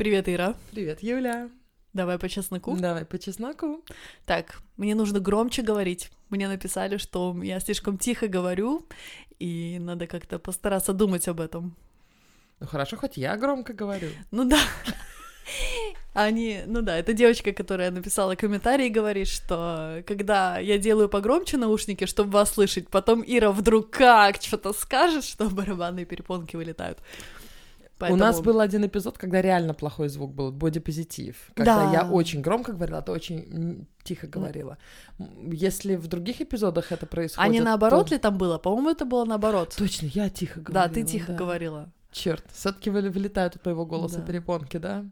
Привет, Ира. Привет, Юля. Давай по чесноку. Давай по чесноку. Так, мне нужно громче говорить. Мне написали, что я слишком тихо говорю, и надо как-то постараться думать об этом. Ну хорошо, хоть я громко говорю. Ну да. Они, ну да, это девочка, которая написала комментарий и говорит, что когда я делаю погромче наушники, чтобы вас слышать, потом Ира вдруг как что-то скажет, что барабанные перепонки вылетают. Поэтому... У нас был один эпизод, когда реально плохой звук был, бодипозитив. Когда да. я очень громко говорила, а ты очень тихо говорила. Если в других эпизодах это происходит... А не наоборот то... ли там было? По-моему, это было наоборот. Точно, я тихо говорила. Да, ты тихо да. говорила. Черт, все-таки вылетают от моего голоса да. перепонки, да?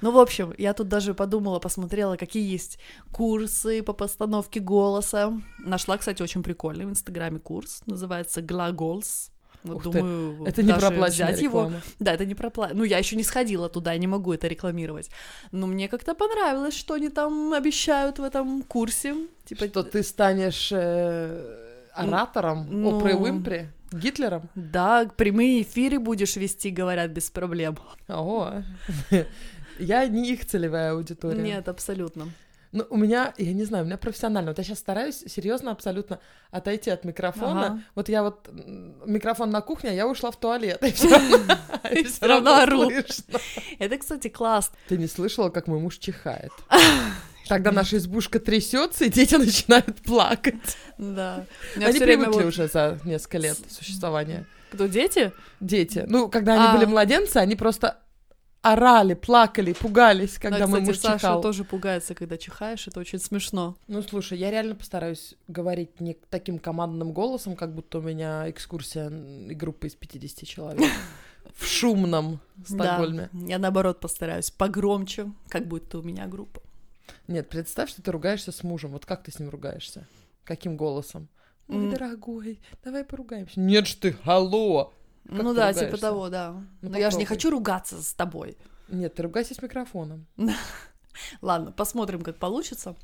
Ну, в общем, я тут даже подумала, посмотрела, какие есть курсы по постановке голоса. Нашла, кстати, очень прикольный в Инстаграме курс, называется Глаголс. Вот Ух думаю, ты. это не проплаченная взять реклама. его. Да, это не пропла... Ну, я еще не сходила туда, я не могу это рекламировать. Но мне как-то понравилось, что они там обещают в этом курсе. Типа... Что ты станешь э, оратором ну... Опры Уимпри? Гитлером? Да, прямые эфиры будешь вести, говорят, без проблем. О, я не их целевая аудитория. Нет, абсолютно. Ну, у меня, я не знаю, у меня профессионально. Вот я сейчас стараюсь серьезно абсолютно отойти от микрофона. Ага. Вот я вот микрофон на кухне, а я ушла в туалет. И все равно ору. Это, кстати, класс. Ты не слышала, как мой муж чихает? Тогда наша избушка трясется, и дети начинают плакать. Да. Они привыкли уже за несколько лет существования. Кто, дети? Дети. Ну, когда они а. были младенцы, они просто орали, плакали, пугались, когда да, мой кстати, муж чихал. Саша тоже пугается, когда чихаешь, это очень смешно. Ну, слушай, я реально постараюсь говорить не таким командным голосом, как будто у меня экскурсия и группа из 50 человек в шумном Стокгольме. Да, я наоборот постараюсь погромче, как будто у меня группа. Нет, представь, что ты ругаешься с мужем. Вот как ты с ним ругаешься? Каким голосом? Ой, дорогой, давай поругаемся. Нет ж ты, алло! Как ну да, типа ругаешься? типа того, да. Ну, Но попробуй. я же не хочу ругаться с тобой. Нет, ты ругайся с микрофоном. Ладно, посмотрим, как получится.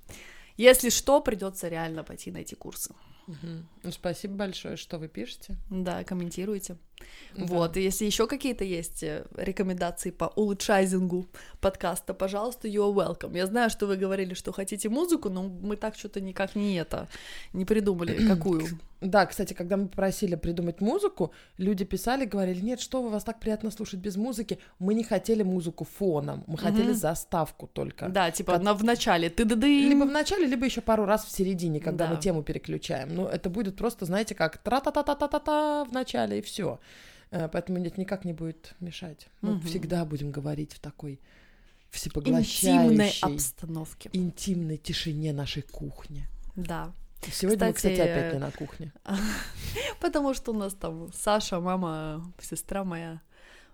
Если что, придется реально пойти на эти курсы. Угу. Ну, спасибо большое, что вы пишете. Да, комментируйте. Да. Вот, и если еще какие-то есть э, рекомендации по улучшайзингу подкаста, пожалуйста, you're welcome. Я знаю, что вы говорили, что хотите музыку, но мы так что-то никак не это, не придумали, какую. Да, кстати, когда мы попросили придумать музыку, люди писали, говорили, нет, что вы, вас так приятно слушать без музыки. Мы не хотели музыку фоном, мы хотели заставку только. Да, типа на, в начале ты ды Либо в начале, либо еще пару раз в середине, когда да. мы тему переключаем. Ну, это будет просто, знаете, как тра-та-та-та-та-та в начале, и все. Э, поэтому нет, никак не будет мешать. Мы угу. всегда будем говорить в такой всепоглощающей... Интимной обстановке. Интимной тишине нашей кухни. Да. Сегодня кстати, мы, кстати, опять не на кухне. Потому что у нас там Саша, мама, сестра моя.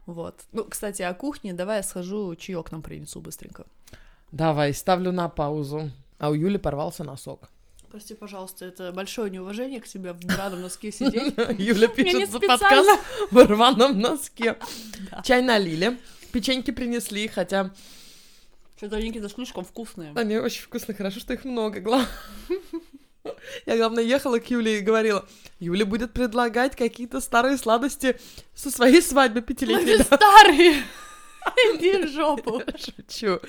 Вот. Ну, кстати, о кухне. Давай я схожу, чаек нам принесу быстренько. Давай, ставлю на паузу. А у Юли порвался носок. Прости, пожалуйста, это большое неуважение к себе в драном носке сидеть. Юля пишет за подкаст в рваном носке. Чай налили, печеньки принесли, хотя... Что-то слишком вкусные. Они очень вкусные, хорошо, что их много, главное. Я, главное, ехала к Юле и говорила, Юля будет предлагать какие-то старые сладости со своей свадьбы пятилетней. Старые! Иди в жопу. Шучу.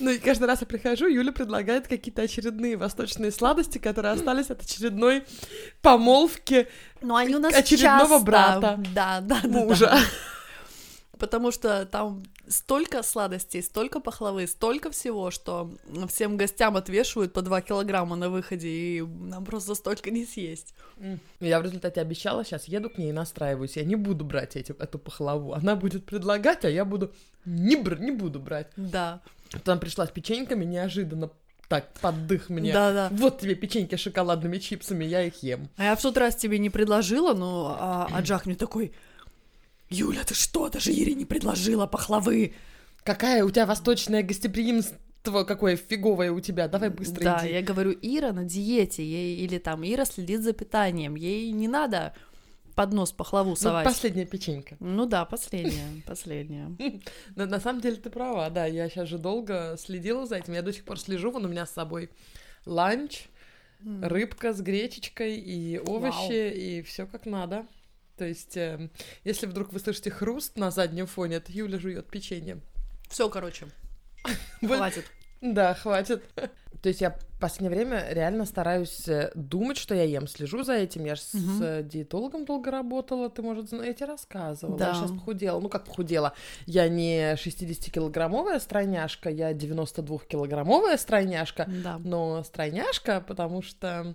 Ну и каждый раз я прихожу, Юля предлагает какие-то очередные восточные сладости, которые остались от очередной помолвки Но ну, они у нас очередного часто... брата. Да, да, мужа. Да. Потому что там столько сладостей, столько пахлавы, столько всего, что всем гостям отвешивают по 2 килограмма на выходе, и нам просто столько не съесть. Я в результате обещала, сейчас еду к ней и настраиваюсь. Я не буду брать эти, эту пахлаву. Она будет предлагать, а я буду не, бр- не буду брать. Да. Потом пришла с печеньками неожиданно так, поддых мне. Да-да. Вот тебе печеньки с шоколадными чипсами, я их ем. А я в тот раз тебе не предложила, но а, а мне такой, Юля, ты что, даже Ире не предложила пахлавы? Какая у тебя восточное гостеприимство? какое фиговое у тебя, давай быстро да, иди. я говорю, Ира на диете, ей, или там Ира следит за питанием, ей не надо под нос пахлаву ну, совать. Ну, последняя печенька. Ну да, последняя, последняя. Но на самом деле ты права, да, я сейчас же долго следила за этим, я до сих пор слежу, вон у меня с собой ланч, рыбка с гречечкой и овощи, и все как надо. То есть, э, если вдруг вы слышите хруст на заднем фоне, это Юля жует печенье. Все, короче. Хватит. Да, хватит. То есть я в последнее время реально стараюсь э, думать, что я ем, слежу за этим. Я же угу. с диетологом долго работала, ты, может, я тебе рассказывала. Да. Я сейчас похудела. Ну, как похудела? Я не 60-килограммовая стройняшка, я 92-килограммовая стройняшка, да. но стройняшка, потому что э,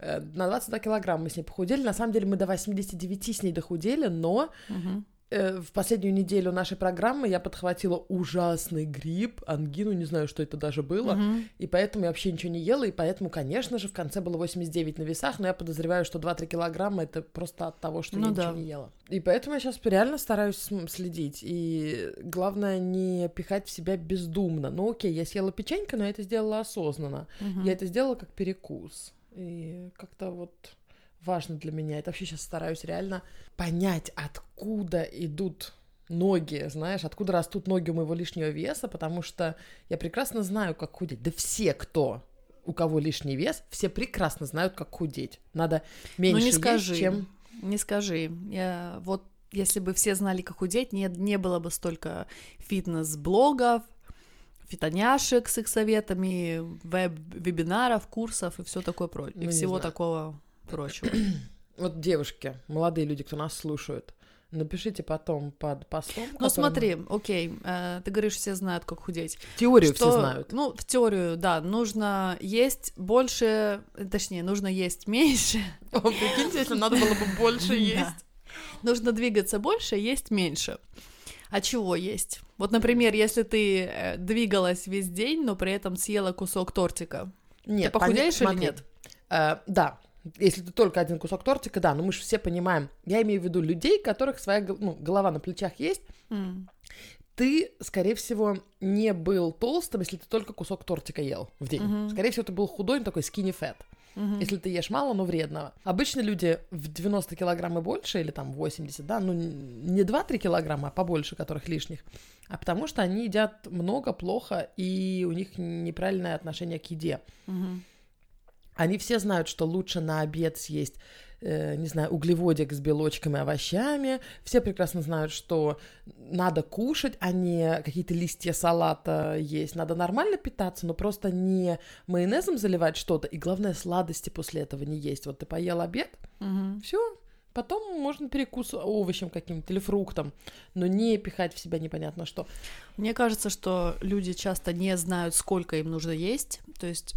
на 22 килограмма мы с ней похудели. На самом деле мы до 89 с ней дохудели, но угу. Э, в последнюю неделю нашей программы я подхватила ужасный грипп, ангину, не знаю, что это даже было, угу. и поэтому я вообще ничего не ела, и поэтому, конечно же, в конце было 89 на весах, но я подозреваю, что 2-3 килограмма это просто от того, что ну, я да. ничего не ела. И поэтому я сейчас реально стараюсь следить, и главное не пихать в себя бездумно. Ну окей, я съела печенька, но я это сделала осознанно. Угу. Я это сделала как перекус. И как-то вот важно для меня. Это вообще сейчас стараюсь реально понять, откуда идут ноги, знаешь, откуда растут ноги у моего лишнего веса, потому что я прекрасно знаю, как худеть. Да все, кто у кого лишний вес, все прекрасно знают, как худеть. Надо меньше ну, не скажи, есть, чем... Не скажи. Я вот если бы все знали, как худеть, не, не было бы столько фитнес-блогов, фитоняшек с их советами, веб-вебинаров, курсов и все такое прочее, ну, и всего такого прочего. Вот девушки, молодые люди, кто нас слушают, Напишите потом под постом. Ну которым... смотри, окей, э, ты говоришь, все знают, как худеть. Теорию что, все знают. Ну, в теорию, да, нужно есть больше, точнее, нужно есть меньше. О, прикиньте, если надо было бы больше есть. Нужно двигаться больше, есть меньше. А чего есть? Вот, например, если ты э, двигалась весь день, но при этом съела кусок тортика, нет, ты похудеешь или нет? Э, да, если ты только один кусок тортика, да, но мы же все понимаем. Я имею в виду людей, у которых своя ну, голова на плечах есть. Mm. Ты, скорее всего, не был толстым, если ты только кусок тортика ел в день. Mm-hmm. Скорее всего, ты был худой, такой skinny fat. Mm-hmm. Если ты ешь мало, но вредного. Обычно люди в 90 килограмм и больше, или там 80, да, ну не 2-3 килограмма, а побольше, которых лишних, а потому что они едят много, плохо, и у них неправильное отношение к еде. Mm-hmm. Они все знают, что лучше на обед съесть э, не знаю, углеводик с белочками, овощами. Все прекрасно знают, что надо кушать, а не какие-то листья салата есть. Надо нормально питаться, но просто не майонезом заливать что-то. И главное, сладости после этого не есть. Вот ты поел обед, угу. все, Потом можно перекус овощем каким-то или фруктом, но не пихать в себя непонятно что. Мне кажется, что люди часто не знают, сколько им нужно есть. То есть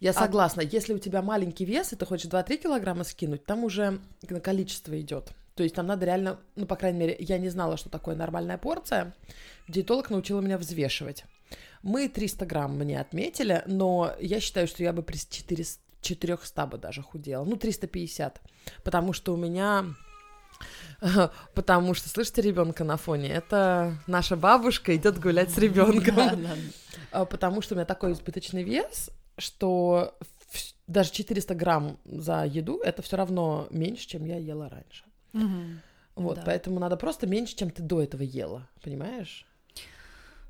я а согласна. А... Если у тебя маленький вес, и ты хочешь 2-3 килограмма скинуть, там уже количество идет. То есть там надо реально, ну, по крайней мере, я не знала, что такое нормальная порция. Диетолог научила меня взвешивать. Мы 300 грамм мне отметили, но я считаю, что я бы при 400, 400 бы даже худела. Ну, 350. Потому что у меня... Потому что, слышите, ребенка на фоне, это наша бабушка идет гулять с ребенком. А, потому что у меня такой избыточный вес, что даже 400 грамм за еду это все равно меньше, чем я ела раньше. Угу. Вот, да. поэтому надо просто меньше, чем ты до этого ела, понимаешь?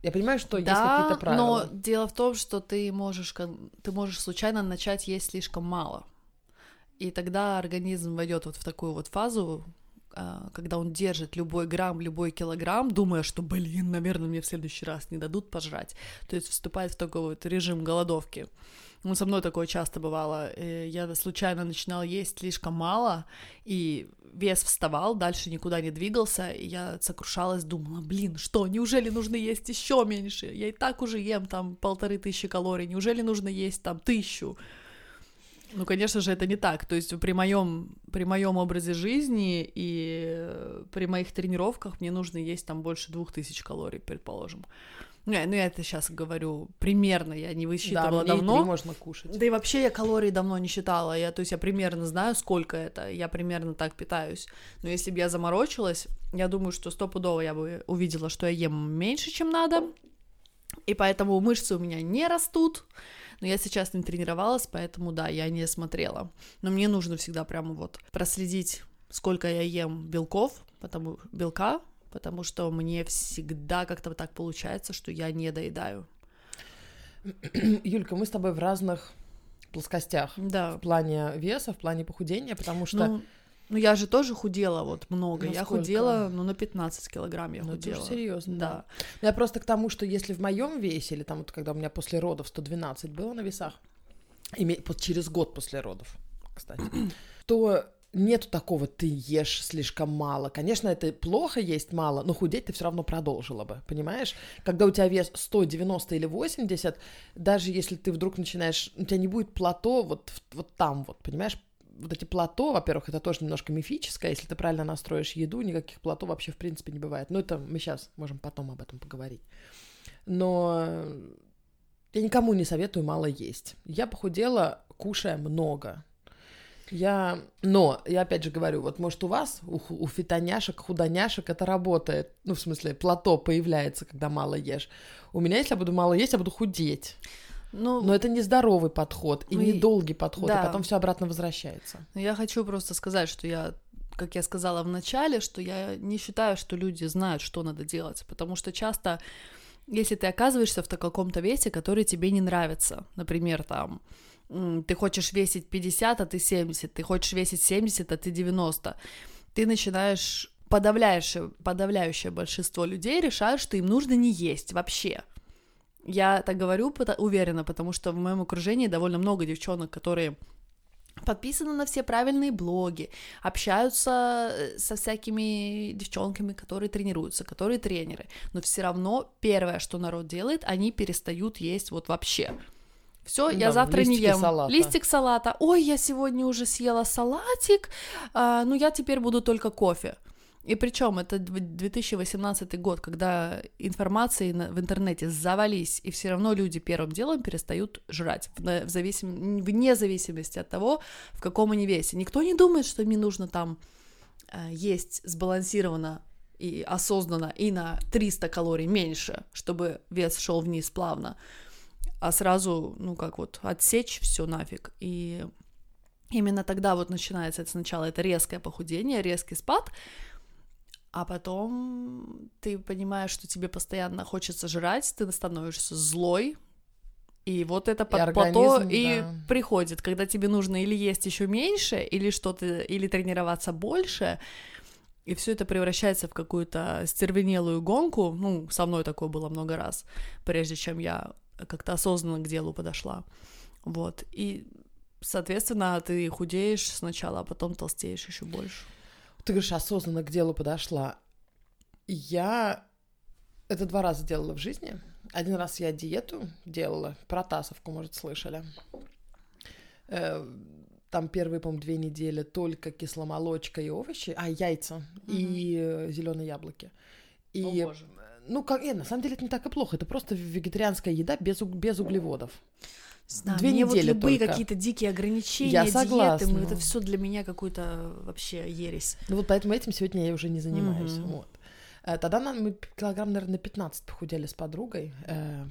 Я понимаю, что да, есть какие-то правила. но дело в том, что ты можешь, ты можешь случайно начать есть слишком мало. И тогда организм войдет вот в такую вот фазу, когда он держит любой грамм, любой килограмм, думая, что, блин, наверное, мне в следующий раз не дадут пожрать. То есть вступает в такой вот режим голодовки. Ну, со мной такое часто бывало. Э, я случайно начинала есть слишком мало, и вес вставал, дальше никуда не двигался, и я сокрушалась, думала, блин, что, неужели нужно есть еще меньше? Я и так уже ем там полторы тысячи калорий, неужели нужно есть там тысячу? Ну, конечно же, это не так. То есть при моем при моем образе жизни и э, при моих тренировках мне нужно есть там больше двух тысяч калорий, предположим. Ну, я, ну, я это сейчас говорю примерно, я не высчитывала да, давно. можно кушать. Да и вообще я калорий давно не считала. Я, то есть я примерно знаю, сколько это. Я примерно так питаюсь. Но если бы я заморочилась, я думаю, что стопудово я бы увидела, что я ем меньше, чем надо. И поэтому мышцы у меня не растут. Но я сейчас не тренировалась, поэтому да, я не смотрела. Но мне нужно всегда прямо вот проследить, сколько я ем белков, потому белка, потому что мне всегда как-то так получается, что я не доедаю. Юлька, мы с тобой в разных плоскостях. Да. В плане веса, в плане похудения, потому что... Ну... Ну, я же тоже худела вот много. Насколько? Я худела, ну, на 15 килограмм я ну, худела. Это серьезно. Да. да. Я просто к тому, что если в моем весе, или там вот когда у меня после родов 112 было на весах, и через год после родов, кстати, то нету такого, ты ешь слишком мало. Конечно, это плохо есть мало, но худеть ты все равно продолжила бы, понимаешь? Когда у тебя вес 190 или 80, даже если ты вдруг начинаешь, у тебя не будет плато вот, вот там вот, понимаешь? Вот эти плато, во-первых, это тоже немножко мифическое. Если ты правильно настроишь еду, никаких плато вообще в принципе не бывает. Но это мы сейчас можем потом об этом поговорить. Но я никому не советую мало есть. Я похудела, кушая много. Я, но, я опять же говорю, вот может у вас, у, у фитоняшек, худоняшек это работает, ну, в смысле, плато появляется, когда мало ешь. У меня, если я буду мало есть, я буду худеть. Ну, Но это не здоровый подход и мы... не долгий подход, да. и потом все обратно возвращается. Но я хочу просто сказать, что я как я сказала в начале, что я не считаю, что люди знают, что надо делать, потому что часто, если ты оказываешься в каком-то весе, который тебе не нравится, например, там, ты хочешь весить 50, а ты 70, ты хочешь весить 70, а ты 90, ты начинаешь подавляющее, подавляющее большинство людей решают, что им нужно не есть вообще. Я так говорю уверенно, потому что в моем окружении довольно много девчонок, которые подписаны на все правильные блоги, общаются э, со всякими девчонками, которые тренируются, которые тренеры, но все равно первое, что народ делает, они перестают есть вот вообще. Все, да, я завтра не ем. Салата. Листик салата. Ой, я сегодня уже съела салатик, а, ну я теперь буду только кофе. И причем это 2018 год, когда информации в интернете завались, и все равно люди первым делом перестают жрать, в зависим... вне зависимости от того, в каком они весе. Никто не думает, что мне нужно там э, есть сбалансированно и осознанно и на 300 калорий меньше, чтобы вес шел вниз плавно а сразу, ну как вот, отсечь все нафиг. И именно тогда вот начинается это сначала это резкое похудение, резкий спад, а потом ты понимаешь, что тебе постоянно хочется жрать, ты становишься злой, и вот это под и плато да. и приходит, когда тебе нужно или есть еще меньше, или что-то, или тренироваться больше, и все это превращается в какую-то стервенелую гонку. Ну, со мной такое было много раз, прежде чем я как-то осознанно к делу подошла. Вот. И, соответственно, ты худеешь сначала, а потом толстеешь еще больше. Ты говоришь, осознанно к делу подошла. Я это два раза делала в жизни. Один раз я диету делала, протасовку, может, слышали. Э, там первые, по-моему, две недели только кисломолочка и овощи, а яйца угу. и э, зеленые яблоки. И О, боже ну, как, нет, на самом деле это не так и плохо. Это просто вегетарианская еда без, без углеводов. Знаю, Две мне недели вот любые только. какие-то дикие ограничения, Я согласна. диеты, это все для меня какой-то вообще ересь. Ну вот поэтому этим сегодня я уже не занимаюсь. Mm-hmm. Вот. Э, тогда нам, мы килограмм, наверное, на 15 похудели с подругой. Э,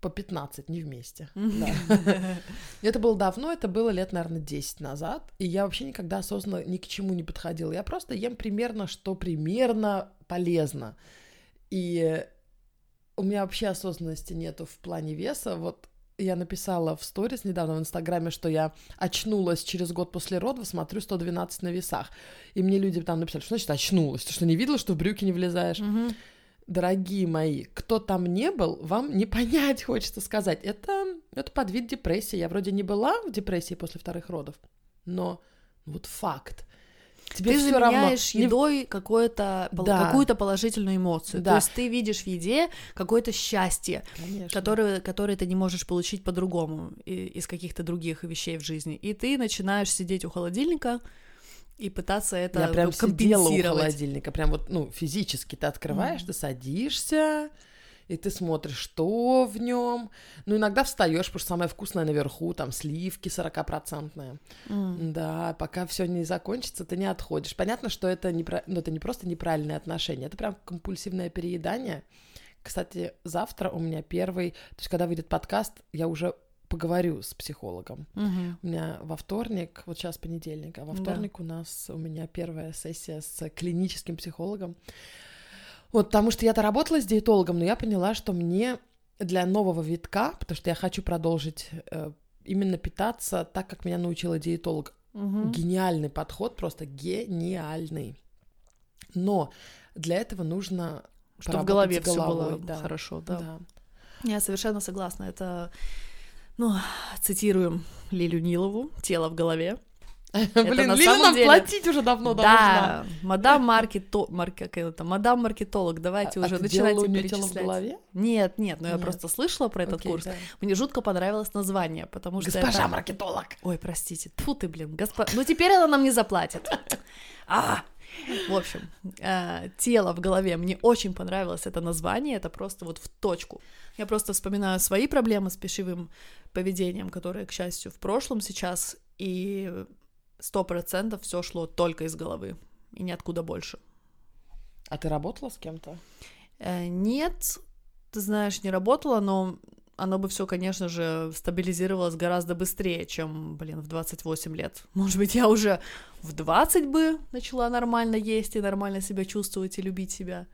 по 15, не вместе. Это было давно, это было лет, наверное, 10 назад. И я вообще никогда осознанно ни к чему не подходила. Я просто ем примерно, что примерно полезно. И у меня вообще осознанности нету в плане веса. Вот я написала в сторис недавно в Инстаграме, что я очнулась через год после родов, смотрю 112 на весах. И мне люди там написали, что значит очнулась? Ты что, не видела, что в брюки не влезаешь? Угу. Дорогие мои, кто там не был, вам не понять, хочется сказать. Это, это под вид депрессии. Я вроде не была в депрессии после вторых родов, но вот факт. Тебе ты заменяешь равно. едой какое-то, да. какую-то положительную эмоцию. Да. То есть ты видишь в еде какое-то счастье, которое, которое ты не можешь получить по-другому из каких-то других вещей в жизни. И ты начинаешь сидеть у холодильника и пытаться это Я прям компенсировать. сидела у холодильника, прям вот, ну, физически ты открываешь, mm. ты садишься, и ты смотришь, что в нем. Ну, иногда встаешь, потому что самое вкусное наверху, там сливки 40-процентные. Mm. Да, пока все не закончится, ты не отходишь. Понятно, что это не, ну, это не просто неправильные отношения, это прям компульсивное переедание. Кстати, завтра у меня первый, то есть когда выйдет подкаст, я уже поговорю с психологом. Угу. У меня во вторник, вот сейчас понедельник, а во вторник да. у нас у меня первая сессия с клиническим психологом. Вот, потому что я-то работала с диетологом, но я поняла, что мне для нового витка, потому что я хочу продолжить э, именно питаться так, как меня научила диетолог, Угу. Гениальный подход, просто гениальный. Но для этого нужно чтобы в голове все было да. хорошо, да. да. Я совершенно согласна. Это, ну, цитируем Лилю Нилову «Тело в голове». Блин, Лиля нам деле... платить уже давно да, должна. мадам маркето... Марк... это, мадам маркетолог, давайте а, уже а начинайте перечислять. В голове? Нет, нет, но нет. я просто слышала про этот Окей, курс. Да. Мне жутко понравилось название, потому что Госпожа это... маркетолог! Ой, простите, тьфу ты, блин, госпо... Ну теперь она нам не заплатит. А, в общем, э, тело в голове. Мне очень понравилось это название, это просто вот в точку. Я просто вспоминаю свои проблемы с пищевым поведением, которые, к счастью, в прошлом сейчас, и сто процентов все шло только из головы и ниоткуда больше. А ты работала с кем-то? Э, нет, ты знаешь, не работала, но оно бы все, конечно же, стабилизировалось гораздо быстрее, чем, блин, в 28 лет. Может быть, я уже в 20 бы начала нормально есть и нормально себя чувствовать и любить себя.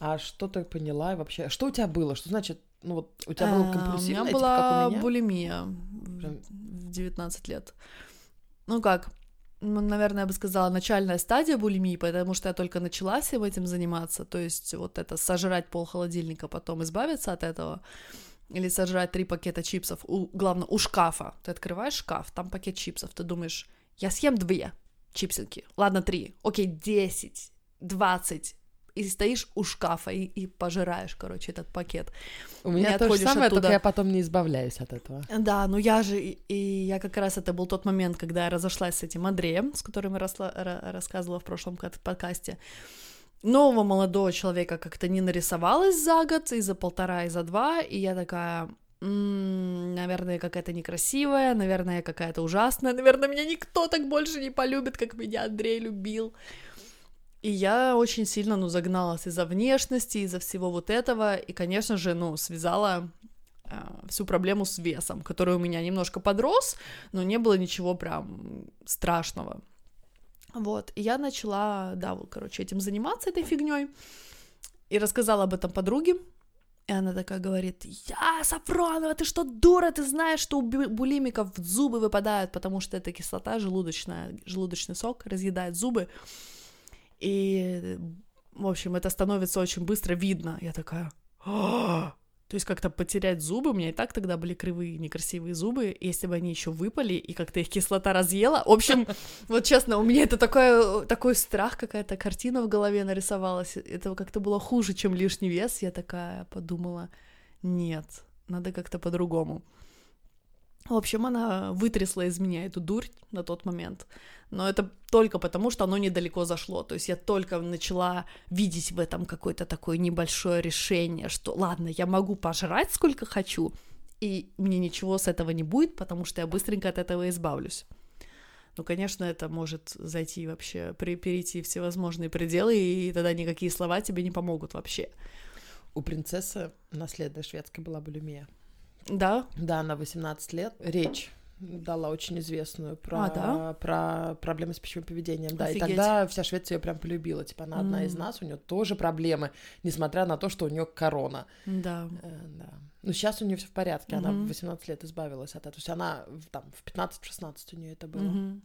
А что ты поняла вообще? Что у тебя было? Что значит, ну вот у тебя было компульсивное? У меня была у меня? булимия в 19 лет. Ну как, наверное, я бы сказала, начальная стадия булимии, потому что я только начала всем этим заниматься, то есть вот это сожрать пол холодильника, потом избавиться от этого, или сожрать три пакета чипсов, у, главное, у шкафа. Ты открываешь шкаф, там пакет чипсов, ты думаешь, я съем две чипсинки, ладно, три, окей, десять, двадцать, и стоишь у шкафа и, и пожираешь, короче, этот пакет. У меня то же самое, оттуда... только я потом не избавляюсь от этого. Да, ну я же, и я как раз, это был тот момент, когда я разошлась с этим Андреем, с которым я росла, рассказывала в прошлом подкасте, нового молодого человека как-то не нарисовалось за год, и за полтора, и за два, и я такая, м-м, наверное, какая-то некрасивая, наверное, какая-то ужасная, наверное, меня никто так больше не полюбит, как меня Андрей любил. И я очень сильно, ну, загналась из-за внешности, из-за всего вот этого, и, конечно же, ну, связала э, всю проблему с весом, который у меня немножко подрос, но не было ничего прям страшного. Вот, и я начала, да, вот, короче, этим заниматься, этой фигней, и рассказала об этом подруге, и она такая говорит, я, Сафронова, ты что, дура, ты знаешь, что у булимиков зубы выпадают, потому что это кислота желудочная, желудочный сок разъедает зубы, и, в общем, это становится очень быстро видно. Я такая, «А, то есть как-то потерять зубы, у меня и так тогда были кривые, некрасивые зубы, если бы они еще выпали, и как-то их кислота разъела. В общем, вот честно, у меня это такой, такой страх, какая-то картина в голове нарисовалась. Это как-то было хуже, чем лишний вес. Я такая подумала, нет, надо как-то по-другому. В общем, она вытрясла из меня эту дурь на тот момент. Но это только потому, что оно недалеко зашло. То есть я только начала видеть в этом какое-то такое небольшое решение, что ладно, я могу пожрать сколько хочу, и мне ничего с этого не будет, потому что я быстренько от этого избавлюсь. Ну, конечно, это может зайти вообще, перейти всевозможные пределы, и тогда никакие слова тебе не помогут вообще. У принцессы наследной шведской была булимия. Да? Да, на 18 лет. Речь дала очень известную про, а, да? про проблемы с пищевым поведением. Да, Офигеть. и тогда вся Швеция ее прям полюбила. Типа, она mm. одна из нас, у нее тоже проблемы, несмотря на то, что у нее корона. Да. Э, да. Но сейчас у нее все в порядке, mm-hmm. она в 18 лет избавилась от этого. То есть она там в 15-16 у нее это было. Mm-hmm.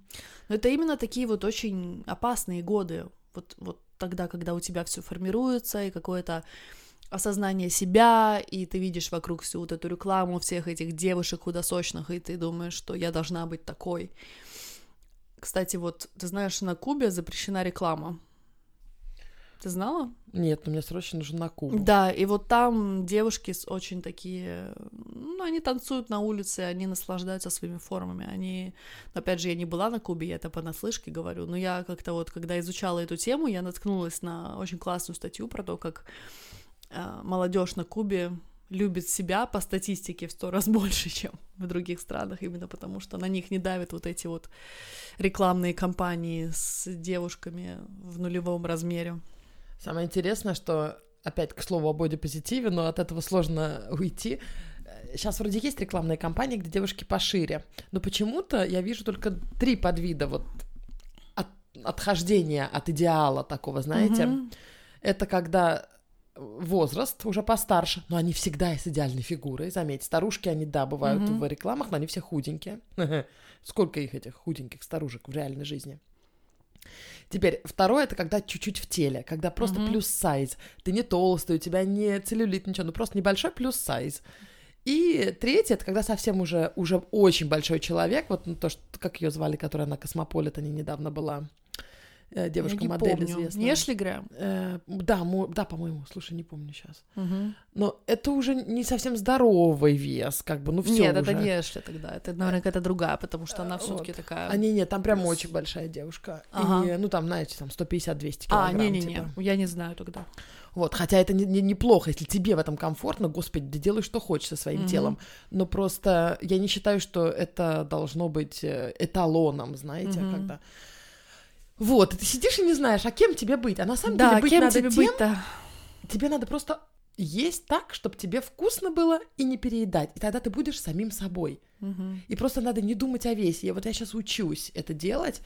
Но это именно такие вот очень опасные годы. Вот, вот тогда, когда у тебя все формируется, и какое-то осознание себя, и ты видишь вокруг всю вот эту рекламу всех этих девушек худосочных, и ты думаешь, что я должна быть такой. Кстати, вот, ты знаешь, на Кубе запрещена реклама. Ты знала? Нет, но мне срочно нужен на Кубу. Да, и вот там девушки очень такие, ну, они танцуют на улице, они наслаждаются своими формами, они, опять же, я не была на Кубе, я это понаслышке говорю, но я как-то вот, когда изучала эту тему, я наткнулась на очень классную статью про то, как молодежь на Кубе любит себя по статистике в сто раз больше, чем в других странах, именно потому что на них не давят вот эти вот рекламные кампании с девушками в нулевом размере. Самое интересное, что опять к слову о бодипозитиве, но от этого сложно уйти. Сейчас вроде есть рекламные кампании, где девушки пошире, но почему-то я вижу только три подвида вот от, отхождения от идеала такого, знаете. Mm-hmm. Это когда возраст, уже постарше, но они всегда с идеальной фигурой, заметь, старушки, они, да, бывают mm-hmm. в рекламах, но они все худенькие. Сколько их, этих худеньких старушек в реальной жизни? Теперь второе это когда чуть-чуть в теле, когда просто mm-hmm. плюс сайз. Ты не толстый, у тебя не целлюлит, ничего, ну просто небольшой плюс сайз. И третье, это когда совсем уже, уже очень большой человек, вот ну, то, что, как ее звали, которая на Космополитене недавно была, девушка-модель известная. Не Эшли Грэм? Э, да, мо, да, по-моему, слушай, не помню сейчас. Угу. Но это уже не совсем здоровый вес, как бы, ну все Нет, уже. это не Эшли тогда, это, наверное, какая-то другая, потому что она все таки вот. такая... А, не-не, там прям очень большая девушка. Ага. И, ну, там, знаете, там 150-200 килограмм. А, не-не-не, типа. я не знаю тогда. Вот, хотя это не, не, неплохо, если тебе в этом комфортно, господи, да делай, что хочешь со своим mm-hmm. телом. Но просто я не считаю, что это должно быть э, эталоном, знаете, mm-hmm. когда... Вот, и ты сидишь и не знаешь, а кем тебе быть? А на самом да, деле быть кем надо тебе тем... быть-то? Тебе надо просто есть так, чтобы тебе вкусно было и не переедать. И тогда ты будешь самим собой. Угу. И просто надо не думать о весе. Я вот я сейчас учусь это делать.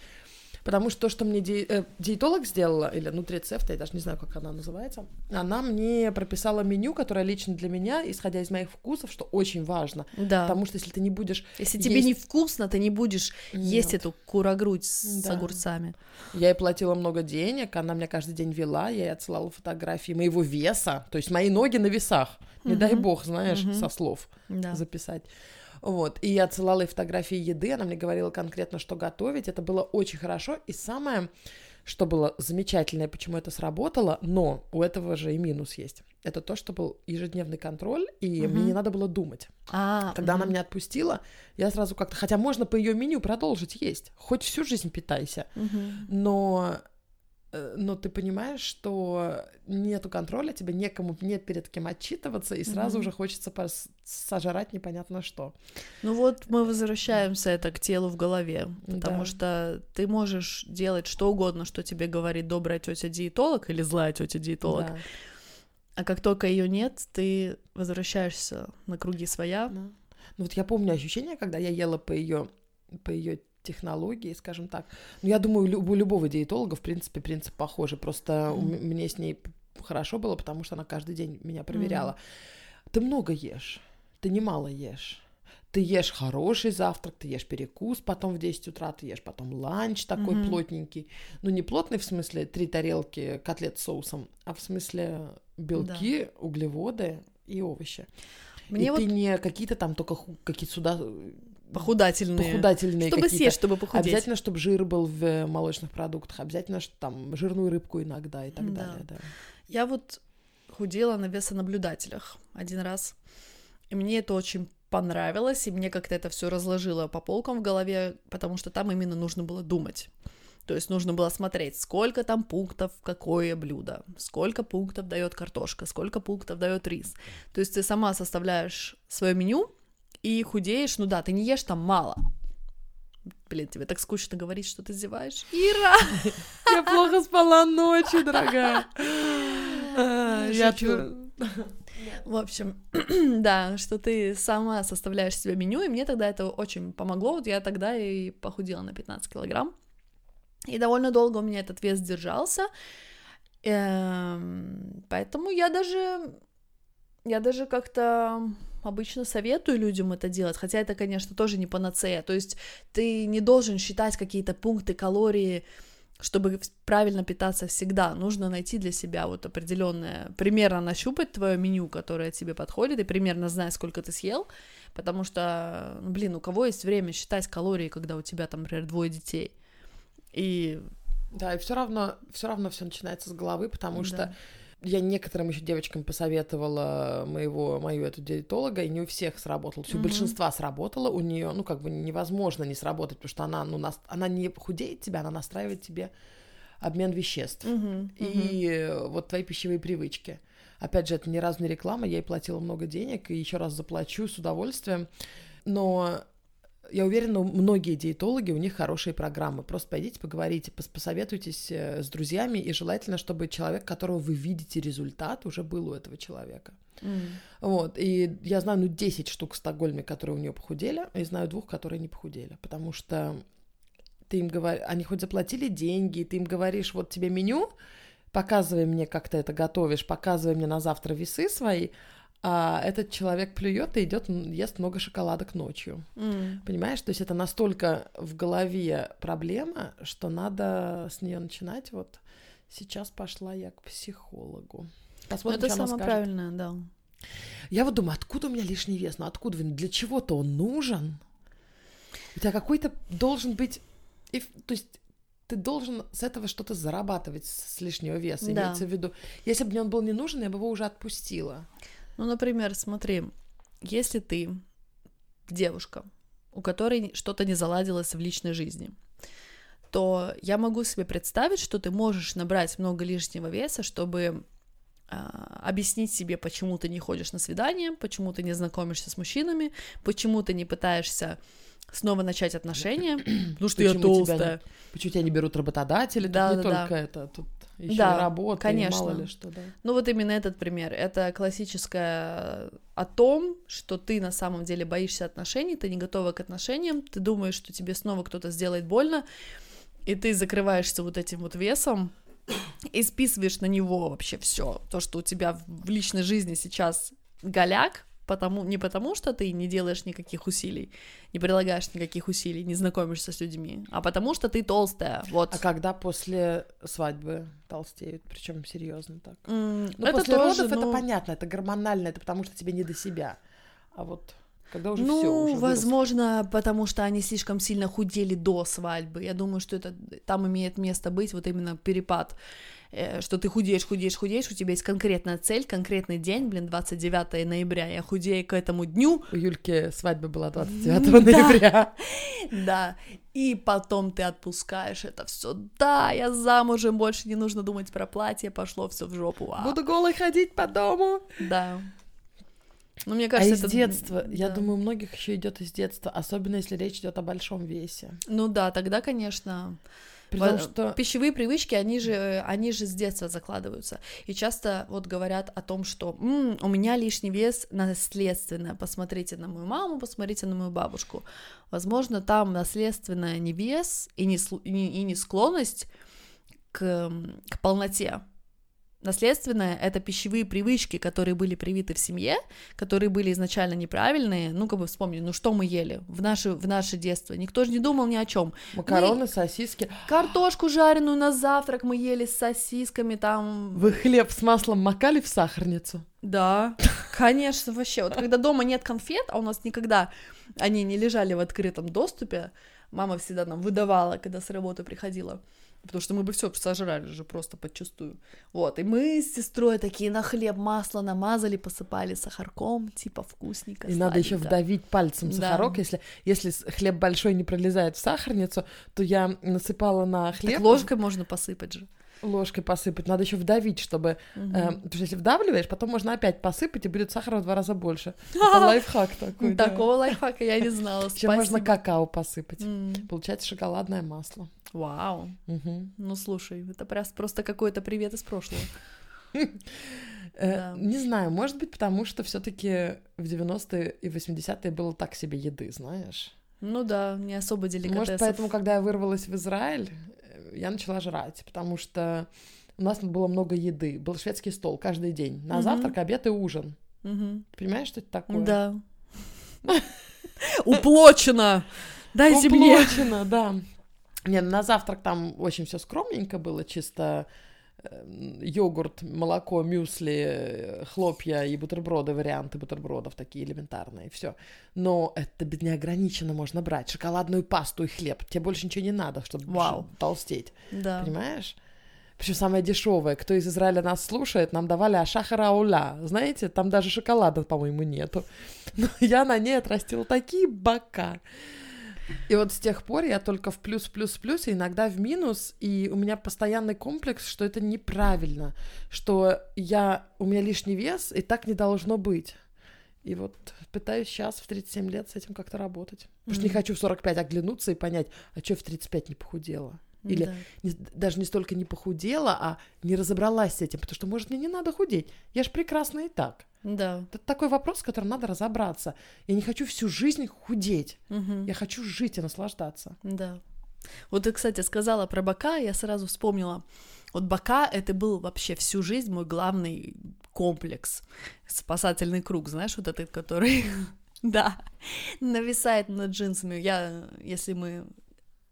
Потому что то, что мне ди- э, диетолог сделала, или нутрицепта, я даже не знаю, как она называется, она мне прописала меню, которое лично для меня, исходя из моих вкусов, что очень важно. Да. Потому что если ты не будешь... Если есть... тебе не вкусно, ты не будешь Нет. есть эту курогрудь с да. огурцами. Я ей платила много денег, она меня каждый день вела, я ей отсылала фотографии моего веса, то есть мои ноги на весах. Не угу. дай бог, знаешь, угу. со слов да. записать. Вот. И я отсылала ей фотографии еды, она мне говорила конкретно, что готовить. Это было очень хорошо. И самое, что было замечательное, почему это сработало, но у этого же и минус есть. Это то, что был ежедневный контроль, и угу. мне не надо было думать. А, Когда угу. она меня отпустила, я сразу как-то... Хотя можно по ее меню продолжить есть. Хоть всю жизнь питайся. Угу. Но но ты понимаешь, что нету контроля, тебе некому, нет перед кем отчитываться, и сразу mm-hmm. уже хочется сожрать непонятно что. Ну вот мы возвращаемся это к телу в голове, потому да. что ты можешь делать что угодно, что тебе говорит добрая тетя диетолог или злая тетя диетолог. Да. А как только ее нет, ты возвращаешься на круги своя. Да. Ну вот я помню ощущение, когда я ела по ее по ее технологии, скажем так. Но я думаю, у любого диетолога, в принципе, принцип похожий. Просто mm. мне с ней хорошо было, потому что она каждый день меня проверяла. Mm. Ты много ешь, ты немало ешь. Ты ешь хороший завтрак, ты ешь перекус, потом в 10 утра ты ешь потом ланч такой mm-hmm. плотненький. Ну, не плотный в смысле три тарелки котлет с соусом, а в смысле белки, да. углеводы и овощи. Мне и вот... ты не какие-то там только какие-то сюда похудательные. Похудательные Чтобы съесть, чтобы похудеть. Обязательно, чтобы жир был в э, молочных продуктах. Обязательно, что там жирную рыбку иногда и так да. далее. Да. Я вот худела на весонаблюдателях один раз. И мне это очень понравилось, и мне как-то это все разложило по полкам в голове, потому что там именно нужно было думать. То есть нужно было смотреть, сколько там пунктов, какое блюдо, сколько пунктов дает картошка, сколько пунктов дает рис. То есть ты сама составляешь свое меню, и худеешь, ну да, ты не ешь там мало. Блин, тебе так скучно говорить, что ты зеваешь. Ира! Я плохо спала ночью, дорогая. Я В общем, да, что ты сама составляешь себе меню, и мне тогда это очень помогло. Вот я тогда и похудела на 15 килограмм. И довольно долго у меня этот вес держался. Эм, поэтому я даже... Я даже как-то обычно советую людям это делать, хотя это, конечно, тоже не панацея, то есть ты не должен считать какие-то пункты, калории, чтобы правильно питаться всегда, нужно найти для себя вот определенное, примерно нащупать твое меню, которое тебе подходит, и примерно знать, сколько ты съел, потому что, ну, блин, у кого есть время считать калории, когда у тебя там, например, двое детей, и да, и все равно, все равно все начинается с головы, потому да. что я некоторым еще девочкам посоветовала моего, мою эту диетолога, и не у всех сработало. То есть mm-hmm. у большинства сработало, у нее, ну, как бы невозможно не сработать, потому что она, ну, нас, она не худеет тебя, она настраивает тебе обмен веществ. Mm-hmm. И mm-hmm. вот твои пищевые привычки. Опять же, это ни разу не реклама, я ей платила много денег, и еще раз заплачу с удовольствием. Но я уверена, многие диетологи, у них хорошие программы. Просто пойдите, поговорите, посоветуйтесь э, с друзьями, и желательно, чтобы человек, которого вы видите результат, уже был у этого человека. Mm. Вот, и я знаю, ну, 10 штук в Стокгольме, которые у нее похудели, и знаю двух, которые не похудели, потому что ты им говоришь, они хоть заплатили деньги, ты им говоришь, вот тебе меню, показывай мне, как ты это готовишь, показывай мне на завтра весы свои, а этот человек плюет и идет, ест много шоколадок ночью. Mm. Понимаешь? То есть это настолько в голове проблема, что надо с нее начинать. Вот сейчас пошла я к психологу. Посмотрим, это самое правильное, да. Я вот думаю, откуда у меня лишний вес? Ну откуда? Для чего-то он нужен? У тебя какой-то должен быть... То есть ты должен с этого что-то зарабатывать с лишнего веса, да. имеется в виду. Если бы мне он был не нужен, я бы его уже отпустила. Ну, например, смотри, если ты девушка, у которой что-то не заладилось в личной жизни, то я могу себе представить, что ты можешь набрать много лишнего веса, чтобы а, объяснить себе, почему ты не ходишь на свидание, почему ты не знакомишься с мужчинами, почему ты не пытаешься снова начать отношения, потому что я толстая. Тебя, почему тебя не берут работодатели, да, да, не да. только это, тут еще да, работа, конечно. мало ли что, да. Ну вот именно этот пример, это классическое о том, что ты на самом деле боишься отношений, ты не готова к отношениям, ты думаешь, что тебе снова кто-то сделает больно, и ты закрываешься вот этим вот весом, и списываешь на него вообще все, то, что у тебя в личной жизни сейчас голяк, потому, не потому, что ты не делаешь никаких усилий, не прилагаешь никаких усилий, не знакомишься с людьми, а потому что ты толстая. Вот. А когда после свадьбы толстеют, причем серьезно так? Mm, ну, это после тоже, родов ну... это понятно, это гормонально, это потому что тебе не до себя. А вот когда уже ну, все уже возможно, вырос. потому что они слишком сильно худели до свадьбы. Я думаю, что это там имеет место быть вот именно перепад что ты худеешь, худеешь, худеешь, у тебя есть конкретная цель, конкретный день, блин, 29 ноября, я худею к этому дню. У Юльки свадьба была 29 ноября. Да, и потом ты отпускаешь это все. Да, я замужем, больше не нужно думать про платье, пошло все в жопу. А. Буду голой ходить по дому. Да. Ну, мне кажется, а из это... детства, да. я думаю, у многих еще идет из детства, особенно если речь идет о большом весе. Ну да, тогда, конечно. Потому что пищевые привычки, они же, они же с детства закладываются. И часто вот говорят о том, что М, у меня лишний вес наследственно. Посмотрите на мою маму, посмотрите на мою бабушку. Возможно, там наследственная не вес и не, и не склонность к, к полноте, Наследственное — это пищевые привычки, которые были привиты в семье, которые были изначально неправильные. Ну, как бы вспомни, ну что мы ели в наше, в наше детство? Никто же не думал ни о чем. Макароны, мы... сосиски. Картошку жареную на завтрак мы ели с сосисками там. Вы хлеб с маслом макали в сахарницу? Да, конечно, вообще. Вот когда дома нет конфет, а у нас никогда они не лежали в открытом доступе, мама всегда нам выдавала, когда с работы приходила потому что мы бы все сожрали же просто подчастую. Вот, и мы с сестрой такие на хлеб масло намазали, посыпали сахарком, типа вкусненько. И сладенько. надо еще вдавить пальцем сахарок, да. если, если хлеб большой не пролезает в сахарницу, то я насыпала на хлеб. Так ложкой можно посыпать же ложкой посыпать, надо еще вдавить, чтобы, угу. э, потому что если вдавливаешь, потом можно опять посыпать и будет сахара в два раза больше. Это лайфхак такой. Такого лайфхака я не знала. Еще можно какао посыпать, получается шоколадное масло. Вау. Ну слушай, это просто какой-то привет из прошлого. Э, не знаю, может быть, потому что все-таки в 90-е и 80-е было так себе еды, знаешь. Ну да, не особо деликатесов. Может, поэтому, когда я вырвалась в Израиль, я начала жрать, потому что у нас было много еды. Был шведский стол каждый день. На завтрак, обед и ужин. Понимаешь, что это такое? Да. Уплочено! Дайте мне! Уплочено, да. Не, на завтрак там очень все скромненько было, чисто э, йогурт, молоко, мюсли, хлопья и бутерброды, варианты бутербродов такие элементарные, все. Но это неограниченно можно брать. Шоколадную пасту и хлеб. Тебе больше ничего не надо, чтобы Вау. толстеть. Да. Понимаешь? Причем самое дешевое. Кто из Израиля нас слушает, нам давали ашахара ауля. Знаете, там даже шоколада, по-моему, нету. Но я на ней отрастила такие бока. И вот с тех пор я только в плюс, плюс, плюс, и иногда в минус, и у меня постоянный комплекс, что это неправильно, что я, у меня лишний вес, и так не должно быть. И вот пытаюсь сейчас в 37 лет с этим как-то работать. Потому mm-hmm. что не хочу в 45 оглянуться и понять, а что в 35 не похудела. Или да. не, даже не столько не похудела, а не разобралась с этим, потому что, может, мне не надо худеть. Я же прекрасна и так. Да. Это такой вопрос, с которым надо разобраться. Я не хочу всю жизнь худеть. Угу. Я хочу жить и наслаждаться. Да. Вот ты, кстати, сказала про бока, я сразу вспомнила. Вот бока — это был вообще всю жизнь мой главный комплекс. Спасательный круг, знаешь, вот этот, который, да, нависает над джинсами. Я, если мы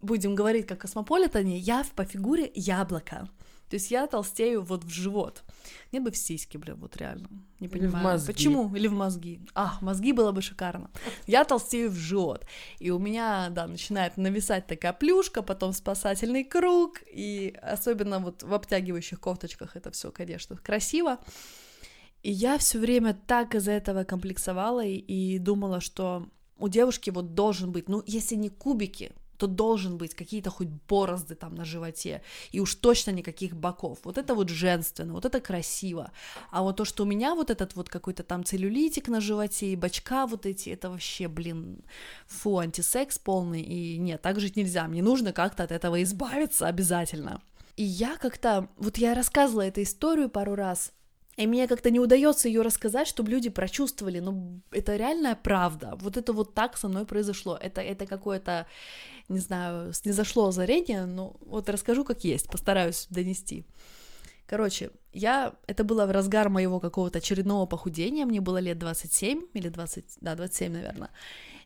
будем говорить как космополитане, я по фигуре яблоко. То есть я толстею вот в живот. Нет бы в сиськи, бля, вот реально. Не понимаю. Или в мозги. Почему? Или в мозги. А, мозги было бы шикарно. Я толстею в живот. И у меня, да, начинает нависать такая плюшка, потом спасательный круг. И особенно вот в обтягивающих кофточках это все, конечно, красиво. И я все время так из-за этого комплексовала и, и думала, что у девушки вот должен быть, ну, если не кубики, то должен быть какие-то хоть борозды там на животе, и уж точно никаких боков. Вот это вот женственно, вот это красиво. А вот то, что у меня вот этот вот какой-то там целлюлитик на животе и бочка вот эти, это вообще, блин, фу, антисекс полный, и нет, так жить нельзя, мне нужно как-то от этого избавиться обязательно. И я как-то, вот я рассказывала эту историю пару раз, и мне как-то не удается ее рассказать, чтобы люди прочувствовали, но это реальная правда. Вот это вот так со мной произошло. Это, это какое-то, не знаю, не зашло озарение, но вот расскажу как есть, постараюсь донести. Короче, я, это было в разгар моего какого-то очередного похудения, мне было лет 27 или 20, да, 27, наверное.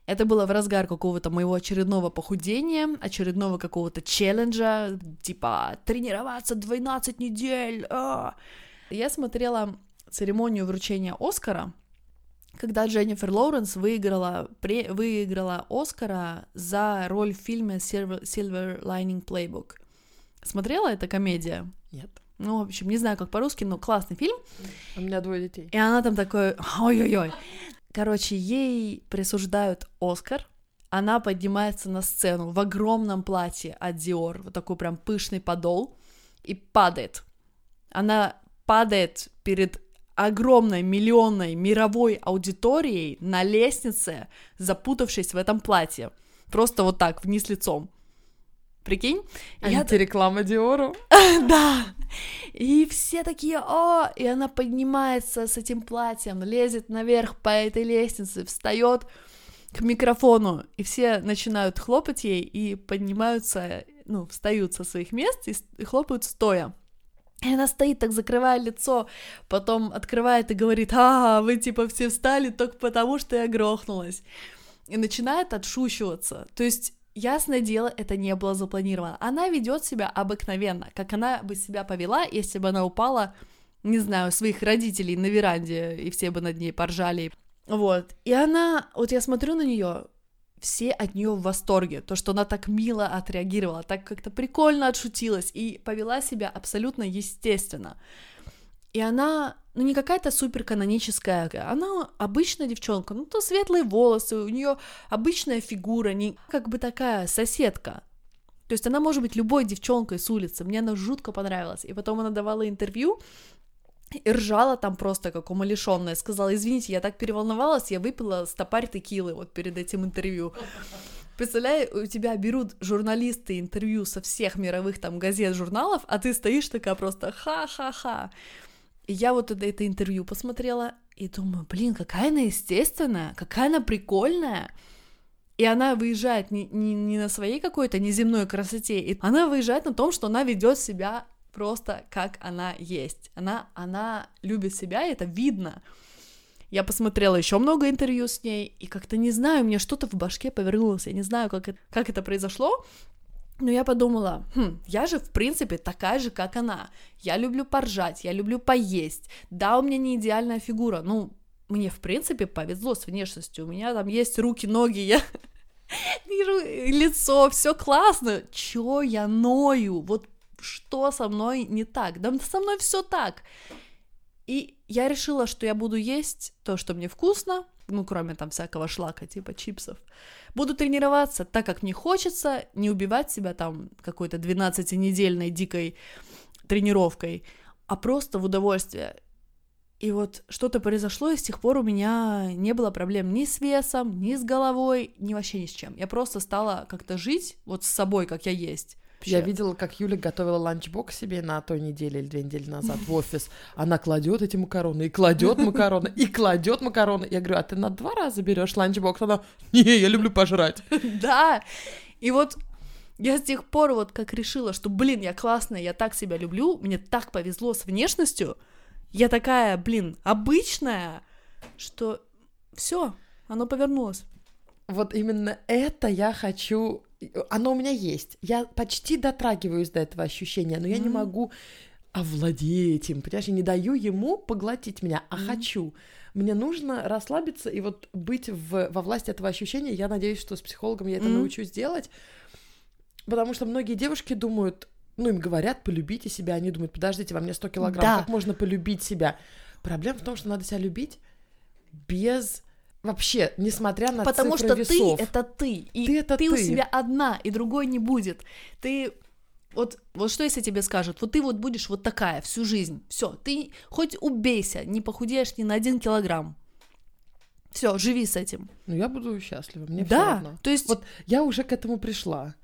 Это было в разгар какого-то моего очередного похудения, очередного какого-то челленджа, типа тренироваться 12 недель, а! Я смотрела церемонию вручения Оскара, когда Дженнифер Лоуренс выиграла, пре, выиграла Оскара за роль в фильме Silver, Silver Lining Playbook. Смотрела эта комедия? Нет. Ну, в общем, не знаю, как по-русски, но классный фильм. У меня двое детей. И она там такой, ой-ой-ой. Короче, ей присуждают Оскар, она поднимается на сцену в огромном платье от Dior, вот такой прям пышный подол, и падает. Она падает перед огромной миллионной мировой аудиторией на лестнице, запутавшись в этом платье. Просто вот так, вниз лицом. Прикинь? Антиреклама Диору. да. И все такие, о, и она поднимается с этим платьем, лезет наверх по этой лестнице, встает к микрофону, и все начинают хлопать ей и поднимаются, ну, встают со своих мест и хлопают стоя. И она стоит так, закрывая лицо, потом открывает и говорит, а, вы типа все встали только потому, что я грохнулась. И начинает отшучиваться. То есть Ясное дело, это не было запланировано. Она ведет себя обыкновенно, как она бы себя повела, если бы она упала, не знаю, своих родителей на веранде, и все бы над ней поржали. Вот. И она, вот я смотрю на нее, все от нее в восторге, то, что она так мило отреагировала, так как-то прикольно отшутилась и повела себя абсолютно естественно. И она, ну не какая-то супер каноническая, она обычная девчонка, ну то светлые волосы, у нее обычная фигура, не как бы такая соседка. То есть она может быть любой девчонкой с улицы, мне она жутко понравилась. И потом она давала интервью, и ржала там просто как умалишенная. Сказала, извините, я так переволновалась, я выпила стопарь текилы вот перед этим интервью. Представляю, у тебя берут журналисты интервью со всех мировых там газет, журналов, а ты стоишь такая просто ха-ха-ха. И я вот это, это интервью посмотрела и думаю, блин, какая она естественная, какая она прикольная. И она выезжает не, не, не на своей какой-то неземной красоте, и она выезжает на том, что она ведет себя просто как она есть. Она, она любит себя, и это видно. Я посмотрела еще много интервью с ней, и как-то не знаю, мне что-то в башке повернулось, я не знаю, как это, как это произошло, но я подумала, хм, я же, в принципе, такая же, как она. Я люблю поржать, я люблю поесть. Да, у меня не идеальная фигура, ну, мне, в принципе, повезло с внешностью. У меня там есть руки, ноги, я вижу лицо, все классно. Чё я ною? Вот что со мной не так? Да со мной все так. И я решила, что я буду есть то, что мне вкусно, ну, кроме там всякого шлака, типа чипсов. Буду тренироваться так, как мне хочется, не убивать себя там какой-то 12-недельной дикой тренировкой, а просто в удовольствие. И вот что-то произошло, и с тех пор у меня не было проблем ни с весом, ни с головой, ни вообще ни с чем. Я просто стала как-то жить вот с собой, как я есть. Я видела, как Юля готовила ланчбокс себе на той неделе или две недели назад в офис. Она кладет эти макароны, и кладет макароны, и кладет макароны. Я говорю, а ты на два раза берешь ланчбокс? Она, не, я люблю пожрать. Да, и вот Я с тех пор вот как решила, что, блин, я классная, я так себя люблю, мне так повезло с внешностью, я такая, блин, обычная, что все, оно повернулось. Вот именно это я хочу, оно у меня есть. Я почти дотрагиваюсь до этого ощущения, но я mm-hmm. не могу овладеть им, понимаешь, я не даю ему поглотить меня, а mm-hmm. хочу. Мне нужно расслабиться и вот быть в, во власти этого ощущения. Я надеюсь, что с психологом я это mm-hmm. научусь делать, потому что многие девушки думают, ну, им говорят, полюбите себя, они думают, подождите, во мне 100 килограмм, да. как можно полюбить себя? Проблема в том, что надо себя любить без вообще, несмотря на Потому цифры что весов. ты — это ты, и ты, это ты, ты у себя одна, и другой не будет. Ты вот, вот что если тебе скажут, вот ты вот будешь вот такая всю жизнь, все, ты хоть убейся, не похудеешь ни на один килограмм, все, живи с этим. Ну я буду счастлива, мне да, все равно. то есть вот я уже к этому пришла.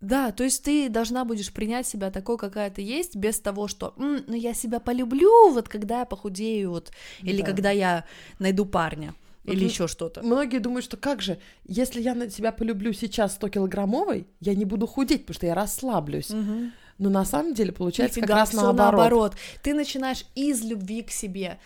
Да, то есть ты должна будешь принять себя такой, какая ты есть, без того, что, ну я себя полюблю, вот когда я похудею, вот, или да. когда я найду парня. Вот или еще что-то. Многие думают, что как же, если я на себя полюблю сейчас 100 килограммовой, я не буду худеть, потому что я расслаблюсь. Угу. Но на самом деле получается Нифига, как раз наоборот. наоборот. Ты начинаешь из любви к себе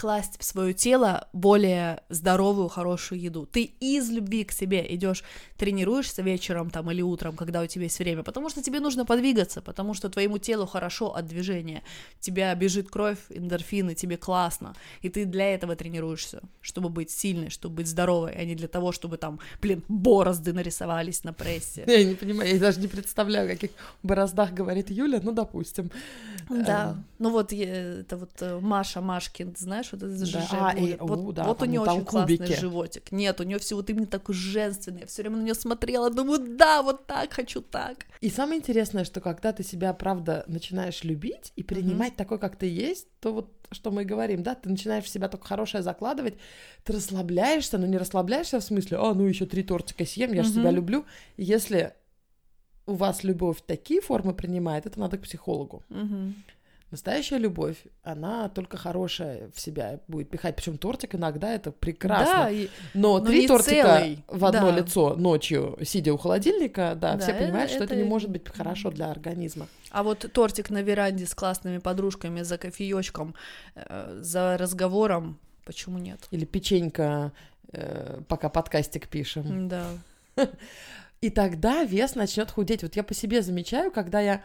класть в свое тело более здоровую, хорошую еду. Ты из любви к себе идешь, тренируешься вечером там или утром, когда у тебя есть время, потому что тебе нужно подвигаться, потому что твоему телу хорошо от движения. тебя бежит кровь, эндорфины, тебе классно, и ты для этого тренируешься, чтобы быть сильной, чтобы быть здоровой, а не для того, чтобы там, блин, борозды нарисовались на прессе. Я не понимаю, я даже не представляю, о каких бороздах говорит Юля, ну, допустим. Да, эм. ну вот это вот э, Маша Машкин, знаешь, что это за да. а, вот, у, да, вот у нее очень кубики. классный животик. Нет, у нее все вот именно такой женственный. Я все время на нее смотрела, думаю, да, вот так, хочу так. И самое интересное, что когда ты себя, правда, начинаешь любить и принимать mm-hmm. такой, как ты есть, то вот что мы и говорим, да, ты начинаешь в себя только хорошее закладывать, ты расслабляешься, но не расслабляешься в смысле, а, ну еще три тортика съем, я же mm-hmm. себя люблю. Если у вас любовь такие формы принимает, это надо к психологу. Mm-hmm. Настоящая любовь, она только хорошая в себя будет пихать. Причем тортик иногда это прекрасно. Да, и... Но, но три тортика целый. в одно да. лицо ночью, сидя у холодильника, да, да все понимают, это, что это не может быть хорошо для организма. А вот тортик на веранде с классными подружками, за кофеечком, э, за разговором, почему нет? Или печенька, э, пока подкастик пишем. Да. И тогда вес начнет худеть. Вот я по себе замечаю, когда я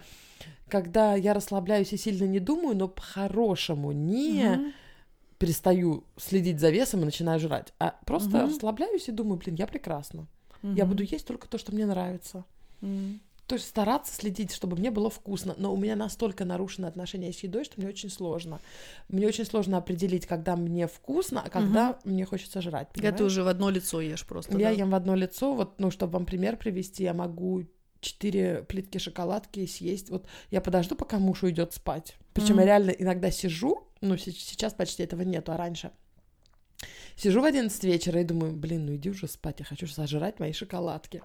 когда я расслабляюсь и сильно не думаю, но по-хорошему не угу. перестаю следить за весом и начинаю жрать, а просто угу. расслабляюсь и думаю, блин, я прекрасна. Угу. Я буду есть только то, что мне нравится. Угу. То есть стараться следить, чтобы мне было вкусно. Но у меня настолько нарушено отношение с едой, что мне очень сложно. Мне очень сложно определить, когда мне вкусно, а когда угу. мне хочется жрать. Понимаешь? Я ты уже в одно лицо ешь просто. Я да? ем в одно лицо. Вот, ну, чтобы вам пример привести, я могу четыре плитки шоколадки съесть. Вот я подожду, пока муж уйдет спать. Причем mm. я реально иногда сижу, ну сейчас почти этого нету, а раньше. Сижу в 11 вечера и думаю, блин, ну иди уже спать, я хочу сожрать мои шоколадки.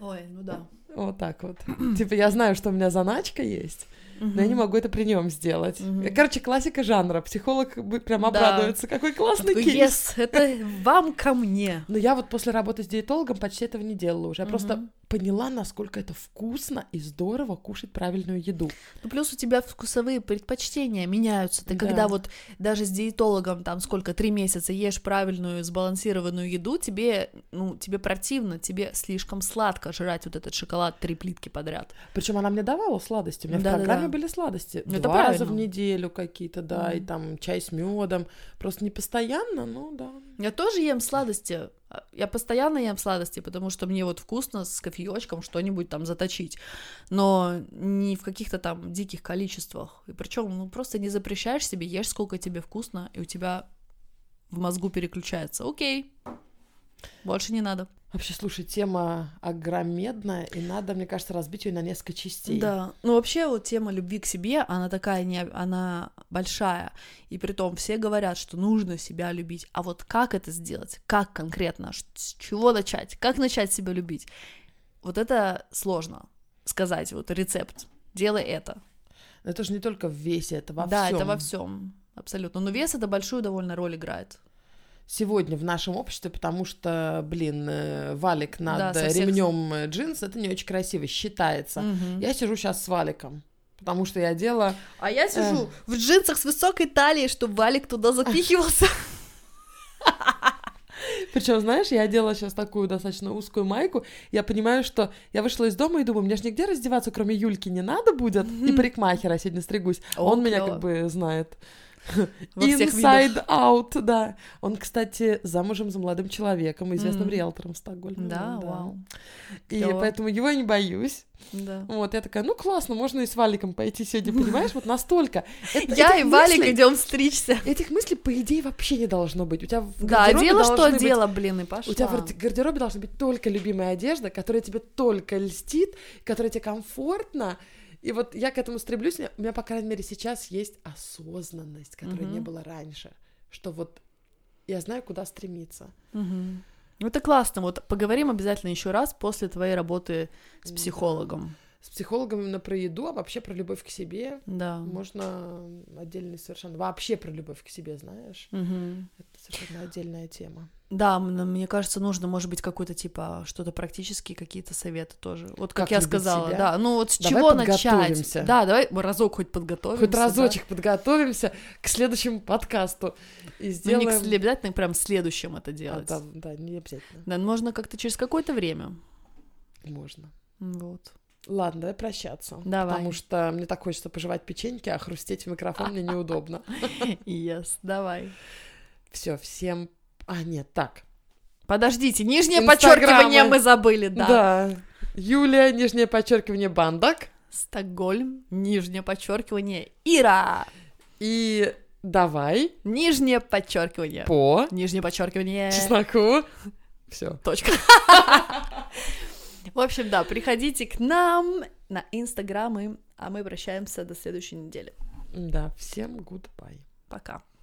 Ой, ну да. Вот так вот. Типа я знаю, что у меня заначка есть, угу. но я не могу это при нем сделать. Угу. Короче, классика жанра. Психолог прям обрадуется. Да. Какой классный Такой, кейс. Yes, это вам ко мне. Но я вот после работы с диетологом почти этого не делала уже. Я угу. просто поняла, насколько это вкусно и здорово кушать правильную еду. Ну, плюс у тебя вкусовые предпочтения меняются. Ты да. когда вот даже с диетологом там сколько, три месяца ешь правильную сбалансированную еду, тебе, ну, тебе противно, тебе слишком сладко жрать вот этот шоколад три плитки подряд. Причем она мне давала сладости. У меня да, в программе да, да. были сладости. Это Два правильно. раза в неделю какие-то, да, mm. и там чай с медом. Просто не постоянно, ну да. Я тоже ем сладости. Я постоянно ем сладости, потому что мне вот вкусно с кофеечком что-нибудь там заточить, но не в каких-то там диких количествах. И причем, ну просто не запрещаешь себе, ешь сколько тебе вкусно, и у тебя в мозгу переключается. Окей, больше не надо. Вообще, слушай, тема огромедная, и надо, мне кажется, разбить ее на несколько частей. Да, ну вообще вот тема любви к себе, она такая, не, она большая, и при том все говорят, что нужно себя любить, а вот как это сделать, как конкретно, с чего начать, как начать себя любить, вот это сложно сказать, вот рецепт, делай это. Но это же не только в весе, это во да, всем. Да, это во всем, абсолютно, но вес это большую довольно роль играет. Сегодня в нашем обществе, потому что, блин, э, валик над Да, со всех- ремнем э, джинс это не очень красиво считается. Мгм. Я сижу сейчас с валиком, потому что я одела А я сижу в джинсах с высокой талией, чтобы валик туда запихивался. Причем, знаешь, я одела сейчас такую достаточно узкую майку. Я понимаю, что я вышла из дома и думаю, мне же нигде раздеваться, кроме Юльки, не надо будет. И парикмахера я сегодня стригусь. О, Он меня как бы знает. Во всех Inside out, да. Он, кстати, замужем за молодым человеком, известным Мгм. риэлтором в Стокгольме. Да, вау. И Клёво. поэтому его я не боюсь. Да. Вот, я такая, ну классно, можно и с Валиком пойти сегодня, понимаешь? Вот настолько. Это- Я и Валик мыслей- идем стричься. Этих мыслей, по идее, вообще не должно быть. У тебя в Да, дело что быть- дело, блин, и пошла. У тебя в гарде- гардеробе должна быть только любимая одежда, которая тебе только льстит, которая тебе комфортна. И вот я к этому стремлюсь. У меня, по крайней мере, сейчас есть осознанность, которой Мгм. не было раньше. Что вот я знаю, куда стремиться. Ну, это классно. Вот поговорим обязательно еще раз после твоей работы с психологом. С психологом именно про еду, а вообще про любовь к себе. Да. Можно отдельный совершенно... Вообще про любовь к себе, знаешь? Мгм. Это совершенно отдельная тема. Да, мне кажется, нужно, может быть, какой-то типа что-то практические какие-то советы тоже. Вот как, Как я сказала, себя? да. Ну вот с Давай чего начать? Да, давай разок хоть подготовимся. Хоть да. разочек подготовимся к следующему подкасту и Ну, сделаем... не к- обязательно прям следующим это А, делать. да, да, не обязательно. Да, можно как-то через какое-то время. Можно. Вот. Ладно, давай прощаться. Давай. Потому что мне так хочется пожевать печеньки, а хрустеть в микрофон мне неудобно. Yes, давай. Все, всем... А, нет, так. Подождите, нижнее подчеркивание мы забыли, да. Да. Юлия, нижнее подчеркивание, Бандак. Стокгольм, нижнее подчеркивание, Ира, И давай нижнее подчеркивание, по нижнее подчеркивание, чесноку. Все. точка. В общем, да, приходите к нам на Инстаграмы, а мы прощаемся до следующей недели. Да, всем goodbye. Пока.